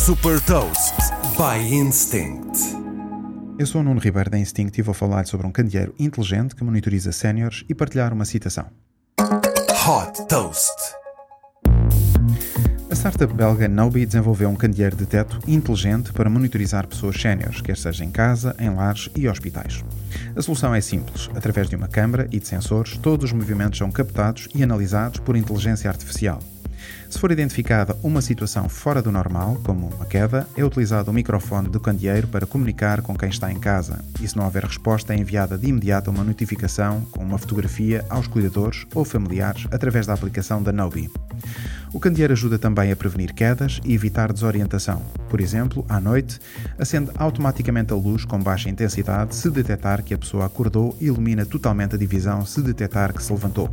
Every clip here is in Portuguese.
Super Toast by Instinct. Eu sou o Nuno Ribeiro da Instinct e vou falar sobre um candeeiro inteligente que monitoriza séniores e partilhar uma citação. Hot Toast. A startup belga Nobi desenvolveu um candeeiro de teto inteligente para monitorizar pessoas séniores, quer seja em casa, em lares e hospitais. A solução é simples. Através de uma câmara e de sensores, todos os movimentos são captados e analisados por inteligência artificial. Se for identificada uma situação fora do normal, como uma queda, é utilizado o microfone do candeeiro para comunicar com quem está em casa. E se não houver resposta, é enviada de imediato uma notificação com uma fotografia aos cuidadores ou familiares através da aplicação da Nobi. O candeeiro ajuda também a prevenir quedas e evitar desorientação. Por exemplo, à noite, acende automaticamente a luz com baixa intensidade se detectar que a pessoa acordou e ilumina totalmente a divisão se detectar que se levantou.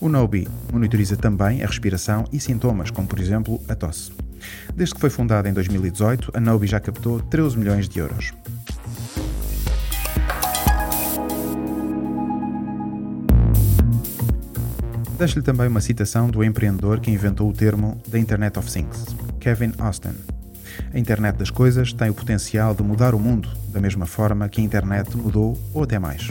O Nobi monitoriza também a respiração e sintomas, como por exemplo a tosse. Desde que foi fundada em 2018, a Nobi já captou 13 milhões de euros. Deixo-lhe também uma citação do empreendedor que inventou o termo da Internet of Things, Kevin Austin. A internet das coisas tem o potencial de mudar o mundo, da mesma forma que a internet mudou ou até mais.